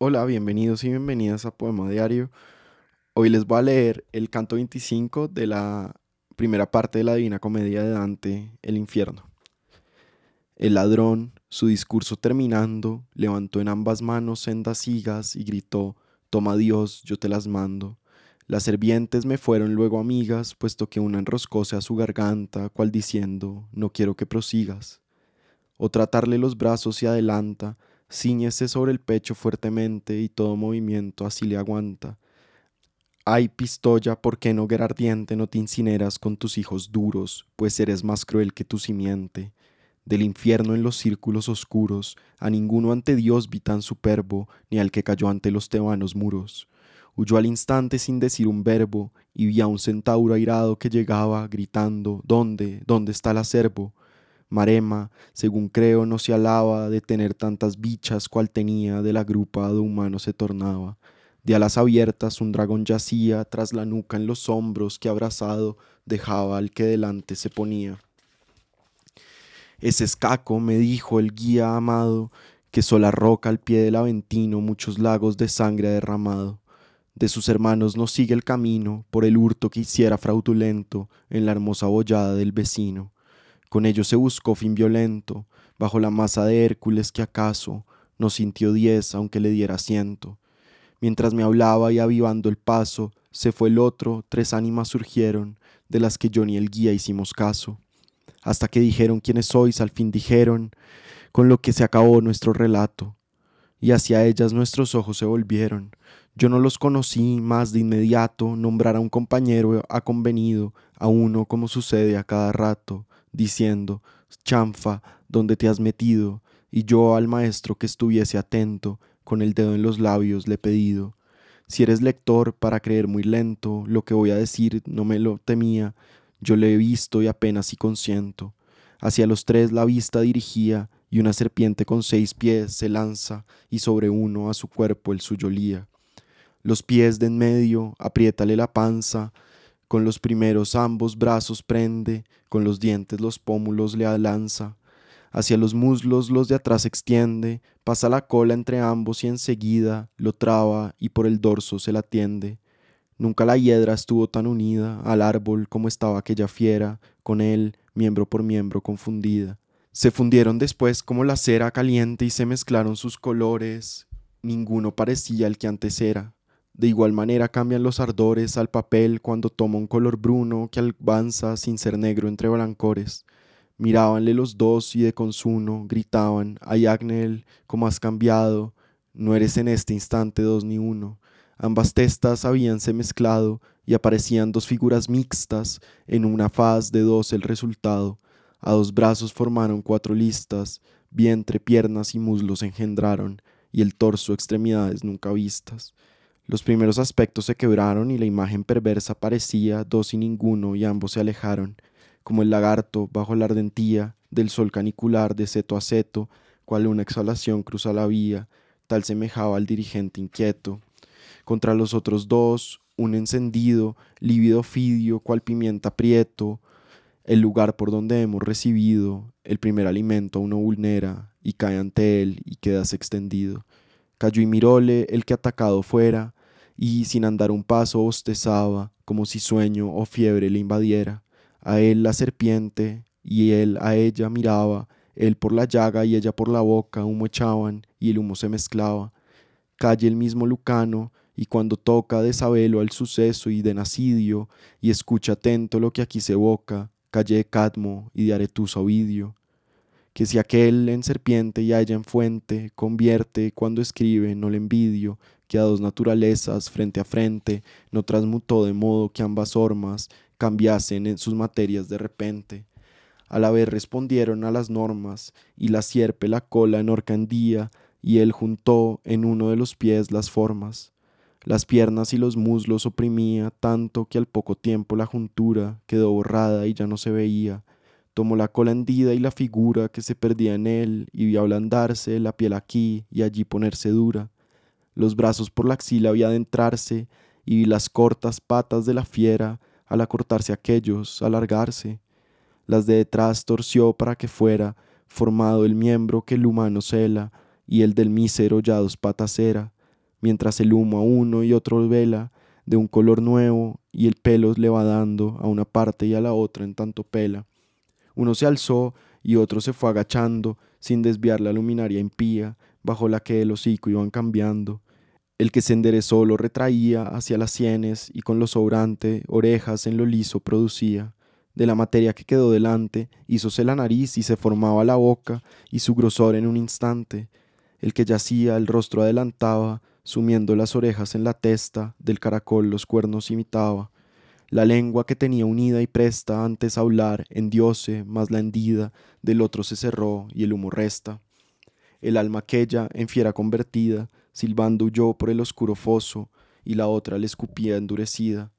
Hola, bienvenidos y bienvenidas a Poema Diario. Hoy les voy a leer el canto 25 de la primera parte de la Divina Comedia de Dante, El infierno. El ladrón, su discurso terminando, levantó en ambas manos sendas higas y gritó, Toma Dios, yo te las mando. Las servientes me fueron luego amigas, puesto que una enroscóse a su garganta, cual diciendo, No quiero que prosigas. O tratarle los brazos y adelanta, Cíñese sobre el pecho fuertemente y todo movimiento así le aguanta. Ay, pistoya, ¿por qué en hoguera ardiente no te incineras con tus hijos duros, pues eres más cruel que tu simiente? Del infierno en los círculos oscuros, a ninguno ante Dios vi tan superbo, ni al que cayó ante los tebanos muros. Huyó al instante sin decir un verbo, y vi a un centauro airado que llegaba, gritando, ¿Dónde? ¿Dónde está el acervo? Marema, según creo, no se alaba de tener tantas bichas cual tenía, de la grupa de humano se tornaba. De alas abiertas un dragón yacía, tras la nuca en los hombros que abrazado dejaba al que delante se ponía. Ese escaco, me dijo el guía amado, que sola roca al pie del Aventino muchos lagos de sangre ha derramado. De sus hermanos no sigue el camino, por el hurto que hiciera fraudulento en la hermosa bollada del vecino. Con ello se buscó fin violento, bajo la masa de Hércules que acaso no sintió diez aunque le diera ciento. Mientras me hablaba y avivando el paso, se fue el otro, tres ánimas surgieron, de las que yo ni el guía hicimos caso. Hasta que dijeron quiénes sois, al fin dijeron, con lo que se acabó nuestro relato. Y hacia ellas nuestros ojos se volvieron. Yo no los conocí más de inmediato, nombrar a un compañero ha convenido, a uno como sucede a cada rato diciendo, Chanfa, ¿dónde te has metido? Y yo al maestro que estuviese atento, con el dedo en los labios le he pedido. Si eres lector, para creer muy lento, lo que voy a decir no me lo temía, yo le he visto y apenas y consiento. Hacia los tres la vista dirigía, y una serpiente con seis pies se lanza, y sobre uno a su cuerpo el suyo lía. Los pies de en medio, apriétale la panza, con los primeros ambos brazos prende, con los dientes los pómulos le alanza, hacia los muslos los de atrás extiende, pasa la cola entre ambos y enseguida lo traba y por el dorso se la tiende. Nunca la hiedra estuvo tan unida al árbol como estaba aquella fiera, con él, miembro por miembro confundida. Se fundieron después como la cera caliente y se mezclaron sus colores, ninguno parecía el que antes era. De igual manera cambian los ardores al papel cuando toma un color bruno que avanza sin ser negro entre blancores. Mirábanle los dos y de consuno gritaban, ay Agnel, ¿cómo has cambiado? No eres en este instante dos ni uno. Ambas testas habíanse mezclado y aparecían dos figuras mixtas, en una faz de dos el resultado. A dos brazos formaron cuatro listas, vientre, piernas y muslos engendraron, y el torso extremidades nunca vistas. Los primeros aspectos se quebraron y la imagen perversa parecía dos y ninguno y ambos se alejaron, como el lagarto bajo la ardentía del sol canicular de seto a seto, cual una exhalación cruza la vía, tal semejaba al dirigente inquieto. Contra los otros dos, un encendido, lívido fidio, cual pimienta prieto, el lugar por donde hemos recibido el primer alimento a uno vulnera y cae ante él y quedas extendido. Cayó y miróle el que atacado fuera, y sin andar un paso bostezaba, como si sueño o fiebre le invadiera. A él la serpiente, y él a ella miraba, él por la llaga y ella por la boca, humo echaban, y el humo se mezclaba. Calle el mismo Lucano, y cuando toca de sabelo al suceso y de nacidio, y escucha atento lo que aquí se evoca, calle Cadmo y de Aretusa Ovidio. Que si aquel en serpiente y a ella en fuente, convierte cuando escribe, no le envidio, que a dos naturalezas frente a frente no transmutó de modo que ambas formas cambiasen en sus materias de repente. A la vez respondieron a las normas, y la sierpe la cola en horcandía, y él juntó en uno de los pies las formas. Las piernas y los muslos oprimía tanto que al poco tiempo la juntura quedó borrada y ya no se veía. Tomó la cola hendida y la figura que se perdía en él, y vio ablandarse la piel aquí y allí ponerse dura los brazos por la axila había adentrarse y las cortas patas de la fiera, al acortarse aquellos, alargarse. Las de detrás torció para que fuera formado el miembro que el humano cela, y el del mísero ya dos patas era, mientras el humo a uno y otro vela de un color nuevo y el pelo le va dando a una parte y a la otra en tanto pela. Uno se alzó y otro se fue agachando sin desviar la luminaria impía bajo la que el hocico iban cambiando. El que se enderezó lo retraía hacia las sienes y con lo sobrante orejas en lo liso producía. De la materia que quedó delante, hízose la nariz y se formaba la boca y su grosor en un instante. El que yacía el rostro adelantaba, sumiendo las orejas en la testa, del caracol los cuernos imitaba. La lengua que tenía unida y presta antes a hablar, endiose, mas la hendida del otro se cerró y el humo resta. El alma aquella, en fiera convertida, silbando huyó por el oscuro foso, y la otra le escupía endurecida.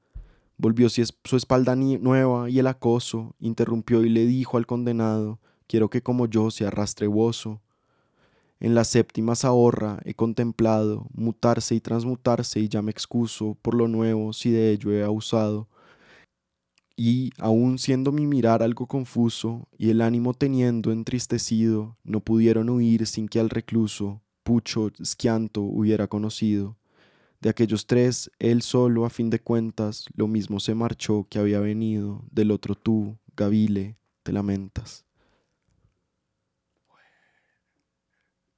Volvió su espalda nueva y el acoso interrumpió y le dijo al condenado, quiero que como yo se arrastre bozo. En la séptima ahorra he contemplado mutarse y transmutarse y ya me excuso por lo nuevo si de ello he abusado. Y, aun siendo mi mirar algo confuso y el ánimo teniendo entristecido, no pudieron huir sin que al recluso, Pucho, Schianto, hubiera conocido. De aquellos tres, él solo, a fin de cuentas, lo mismo se marchó que había venido, del otro tú, Gavile, te lamentas.